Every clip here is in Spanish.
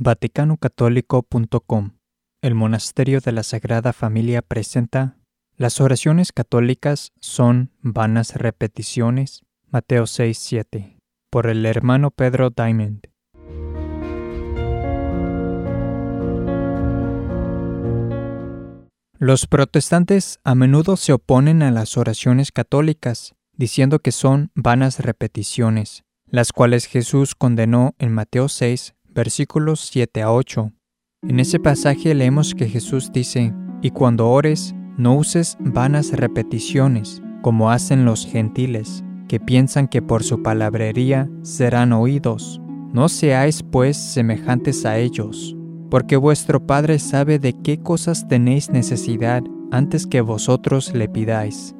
vaticanocatolico.com El Monasterio de la Sagrada Familia presenta Las oraciones católicas son vanas repeticiones. Mateo 6:7 por el hermano Pedro Diamond. Los protestantes a menudo se oponen a las oraciones católicas, diciendo que son vanas repeticiones, las cuales Jesús condenó en Mateo 6, versículos 7 a 8. En ese pasaje leemos que Jesús dice, Y cuando ores, no uses vanas repeticiones, como hacen los gentiles, que piensan que por su palabrería serán oídos. No seáis pues semejantes a ellos, porque vuestro Padre sabe de qué cosas tenéis necesidad antes que vosotros le pidáis.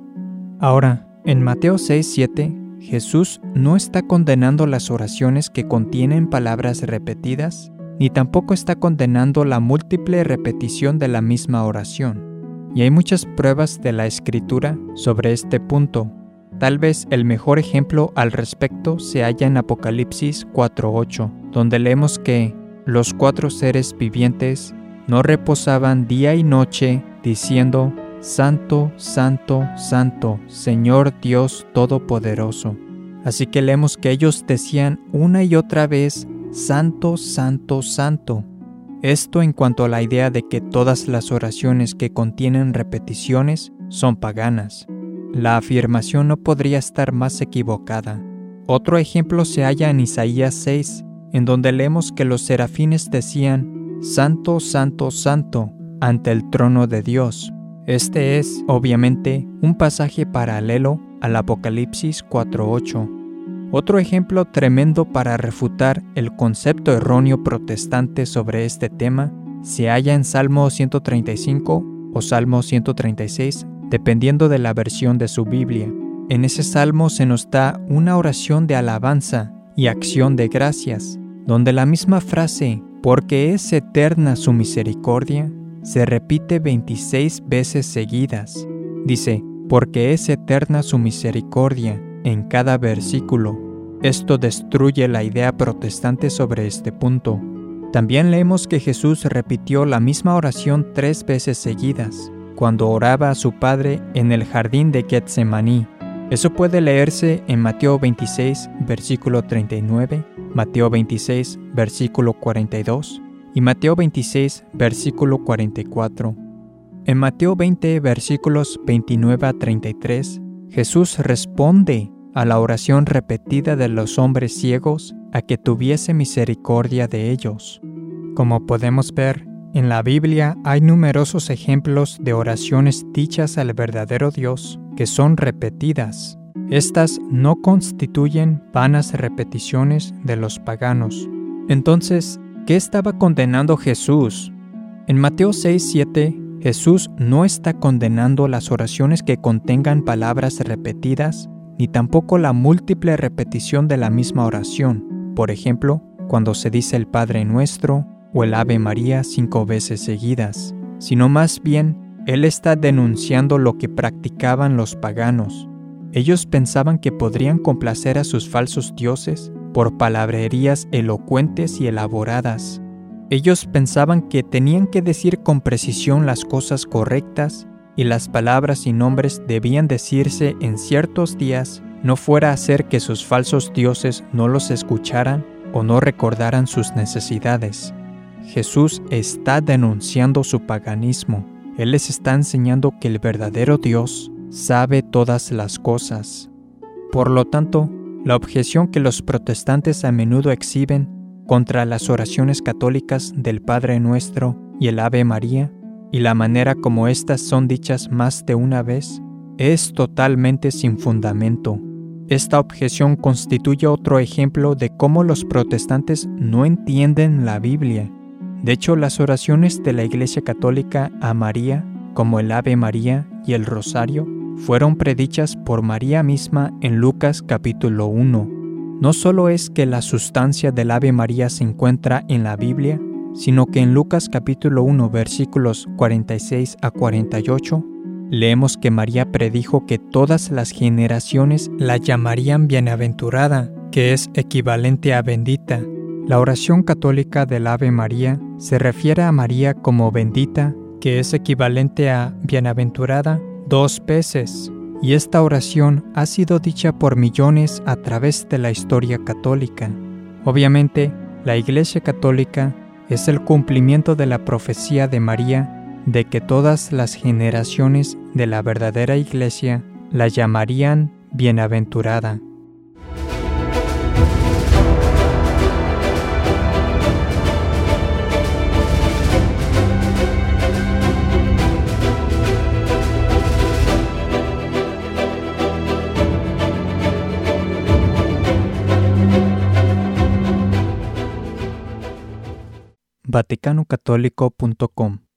Ahora, en Mateo 6, 7, Jesús no está condenando las oraciones que contienen palabras repetidas, ni tampoco está condenando la múltiple repetición de la misma oración. Y hay muchas pruebas de la escritura sobre este punto. Tal vez el mejor ejemplo al respecto se halla en Apocalipsis 4.8, donde leemos que los cuatro seres vivientes no reposaban día y noche diciendo, Santo, Santo, Santo, Señor Dios Todopoderoso. Así que leemos que ellos decían una y otra vez, Santo, Santo, Santo. Esto en cuanto a la idea de que todas las oraciones que contienen repeticiones son paganas. La afirmación no podría estar más equivocada. Otro ejemplo se halla en Isaías 6, en donde leemos que los serafines decían, Santo, Santo, Santo, ante el trono de Dios. Este es, obviamente, un pasaje paralelo al Apocalipsis 4.8. Otro ejemplo tremendo para refutar el concepto erróneo protestante sobre este tema se halla en Salmo 135 o Salmo 136, dependiendo de la versión de su Biblia. En ese salmo se nos da una oración de alabanza y acción de gracias, donde la misma frase, porque es eterna su misericordia, se repite 26 veces seguidas. Dice, porque es eterna su misericordia en cada versículo. Esto destruye la idea protestante sobre este punto. También leemos que Jesús repitió la misma oración tres veces seguidas, cuando oraba a su Padre en el jardín de Getsemaní. Eso puede leerse en Mateo 26, versículo 39, Mateo 26, versículo 42, y Mateo 26, versículo 44. En Mateo 20, versículos 29 a 33, Jesús responde a la oración repetida de los hombres ciegos a que tuviese misericordia de ellos. Como podemos ver, en la Biblia hay numerosos ejemplos de oraciones dichas al verdadero Dios que son repetidas. Estas no constituyen vanas repeticiones de los paganos. Entonces, qué estaba condenando Jesús? En Mateo 6, 7, Jesús no está condenando las oraciones que contengan palabras repetidas, ni tampoco la múltiple repetición de la misma oración. Por ejemplo, cuando se dice el Padre Nuestro o el Ave María cinco veces seguidas, sino más bien Él está denunciando lo que practicaban los paganos. Ellos pensaban que podrían complacer a sus falsos dioses por palabrerías elocuentes y elaboradas. Ellos pensaban que tenían que decir con precisión las cosas correctas y las palabras y nombres debían decirse en ciertos días, no fuera a hacer que sus falsos dioses no los escucharan o no recordaran sus necesidades. Jesús está denunciando su paganismo. Él les está enseñando que el verdadero Dios sabe todas las cosas. Por lo tanto, la objeción que los protestantes a menudo exhiben contra las oraciones católicas del Padre Nuestro y el Ave María, y la manera como éstas son dichas más de una vez, es totalmente sin fundamento. Esta objeción constituye otro ejemplo de cómo los protestantes no entienden la Biblia. De hecho, las oraciones de la Iglesia Católica a María, como el Ave María y el Rosario, fueron predichas por María misma en Lucas capítulo 1. No solo es que la sustancia del Ave María se encuentra en la Biblia, sino que en Lucas capítulo 1 versículos 46 a 48 leemos que María predijo que todas las generaciones la llamarían bienaventurada, que es equivalente a bendita, La oración católica del Ave María se refiere a María como bendita, que es equivalente a bienaventurada dos veces, y esta oración ha sido dicha por millones a través de la historia católica. Obviamente, la Iglesia Católica es el cumplimiento de la profecía de María de que todas las generaciones de la verdadera Iglesia la llamarían bienaventurada. vaticanocatólico.com